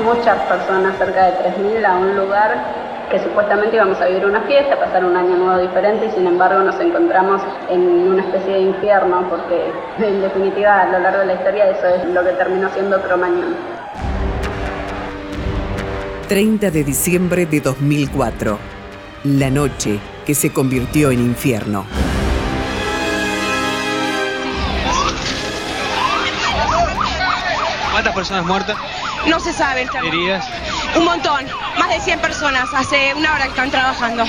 muchas personas, cerca de 3.000, a un lugar que supuestamente íbamos a vivir una fiesta, pasar un año nuevo diferente y sin embargo nos encontramos en una especie de infierno porque en definitiva a lo largo de la historia eso es lo que terminó siendo Cromañón. 30 de diciembre de 2004, la noche que se convirtió en infierno. ¿Cuántas personas muertas? No se sabe. ¿Heridas? Un montón, más de 100 personas, hace una hora que están trabajando.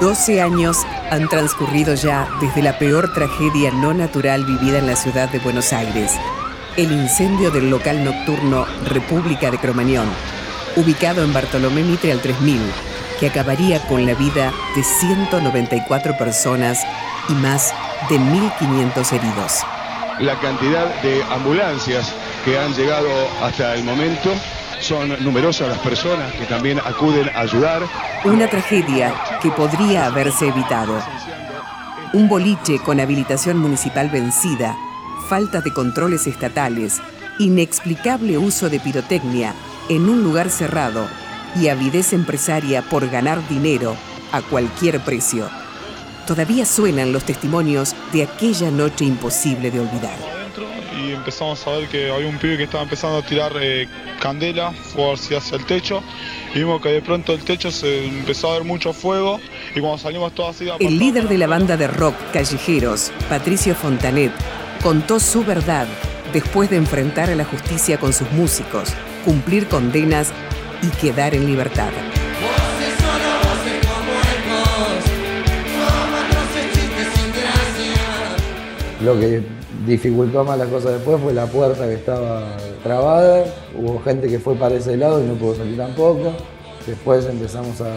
12 años han transcurrido ya desde la peor tragedia no natural vivida en la ciudad de Buenos Aires, el incendio del local nocturno República de Cromañón, ubicado en Bartolomé Mitre al 3000, que acabaría con la vida de 194 personas y más de 1.500 heridos. La cantidad de ambulancias que han llegado hasta el momento son numerosas las personas que también acuden a ayudar. Una tragedia que podría haberse evitado. Un boliche con habilitación municipal vencida, falta de controles estatales, inexplicable uso de pirotecnia en un lugar cerrado y avidez empresaria por ganar dinero a cualquier precio. Todavía suenan los testimonios de aquella noche imposible de olvidar. Empezamos a ver que había un pibe que estaba empezando a tirar eh, candela, fuego hacia el techo. Y vimos que de pronto el techo se empezó a ver mucho fuego. Y cuando salimos todos así... El líder de la banda de rock Callejeros, Patricio Fontanet, contó su verdad después de enfrentar a la justicia con sus músicos, cumplir condenas y quedar en libertad. Lo que dificultó más las cosas después fue la puerta que estaba trabada, hubo gente que fue para ese lado y no pudo salir tampoco. Después empezamos a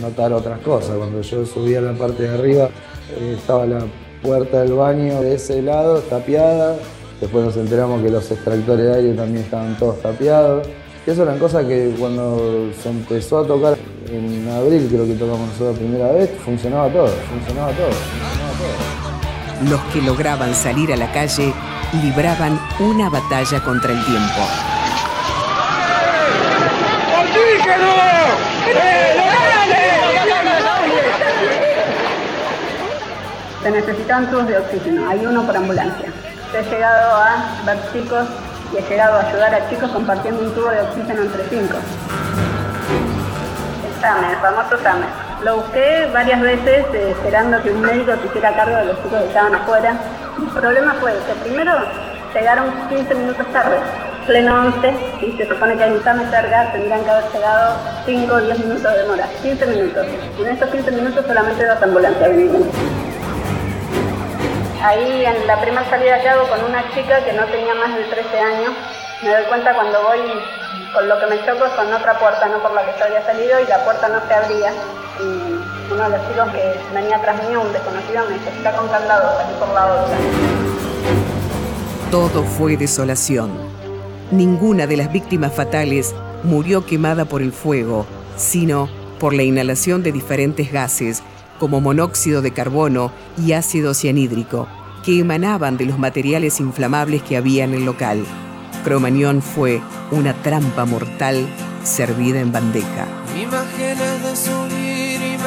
notar otras cosas. Cuando yo subí a la parte de arriba, eh, estaba la puerta del baño de ese lado tapiada. Después nos enteramos que los extractores de aire también estaban todos tapiados. Y eso eran cosas que cuando se empezó a tocar en abril, creo que tocamos nosotros la primera vez, funcionaba todo, funcionaba todo, funcionaba todo. Los que lograban salir a la calle libraban una batalla contra el tiempo. Se necesitaban tubos de oxígeno, hay uno por ambulancia. He llegado a ver chicos y he llegado a ayudar a chicos compartiendo un tubo de oxígeno entre cinco. El famoso SAME. Lo busqué varias veces eh, esperando que un médico se cargo de los chicos que estaban afuera. El problema fue que primero llegaron 15 minutos tarde, pleno 11, y se supone que hay un SAME cerca, tendrían que haber llegado 5 o 10 minutos de demora, 15 minutos. Y en esos 15 minutos solamente dos ambulancias vinieron. Ahí en la primera salida que hago con una chica que no tenía más de 13 años, me doy cuenta cuando voy, con lo que me choco es con otra puerta, no por la que yo había salido, y la puerta no se abría. Y uno de los chicos que venía atrás mío, un desconocido, me con candado, salí por la otra. Todo fue desolación. Ninguna de las víctimas fatales murió quemada por el fuego, sino por la inhalación de diferentes gases como monóxido de carbono y ácido cianhídrico, que emanaban de los materiales inflamables que había en el local. Cromañón fue una trampa mortal servida en bandeja. Imágenes de subir,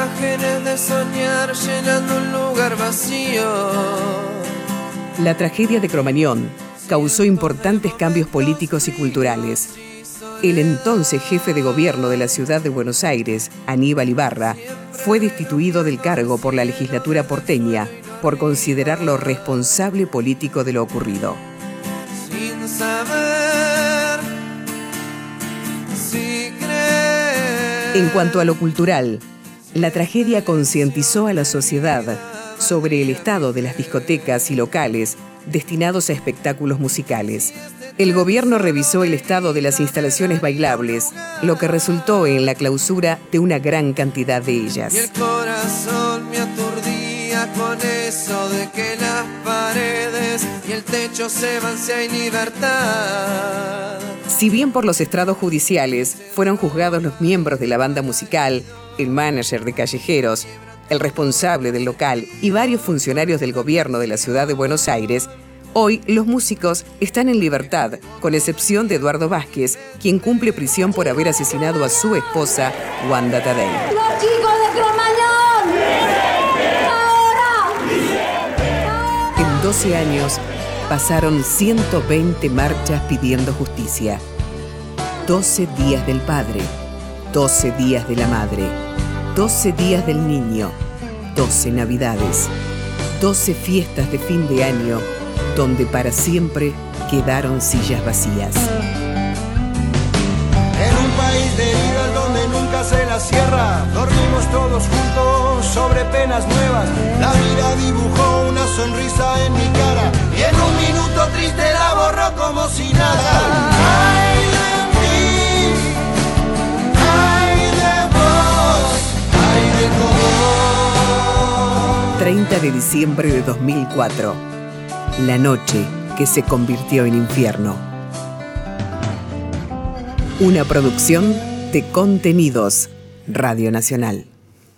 imágenes de soñar, llenando un lugar vacío. La tragedia de Cromañón causó importantes cambios políticos y culturales. El entonces jefe de gobierno de la ciudad de Buenos Aires, Aníbal Ibarra, fue destituido del cargo por la legislatura porteña por considerarlo responsable político de lo ocurrido. Sin saber si. En cuanto a lo cultural, la tragedia concientizó a la sociedad sobre el estado de las discotecas y locales destinados a espectáculos musicales. El gobierno revisó el estado de las instalaciones bailables, lo que resultó en la clausura de una gran cantidad de ellas. Y el corazón me aturdía con eso de que las paredes y el techo se van si hay libertad. Si bien por los estrados judiciales fueron juzgados los miembros de la banda musical, el manager de callejeros, el responsable del local y varios funcionarios del gobierno de la ciudad de Buenos Aires, Hoy los músicos están en libertad, con excepción de Eduardo Vázquez, quien cumple prisión por haber asesinado a su esposa, Wanda Tadei. ¡Los chicos de Cromañón! ¡Ahora! En 12 años pasaron 120 marchas pidiendo justicia. 12 días del padre, 12 días de la madre, 12 días del niño, 12 navidades, 12 fiestas de fin de año donde para siempre quedaron sillas vacías. En un país de idas donde nunca se la cierra, dormimos todos juntos sobre penas nuevas. La vida dibujó una sonrisa en mi cara de diciembre de 2004 la noche que se convirtió en infierno. Una producción de contenidos Radio Nacional.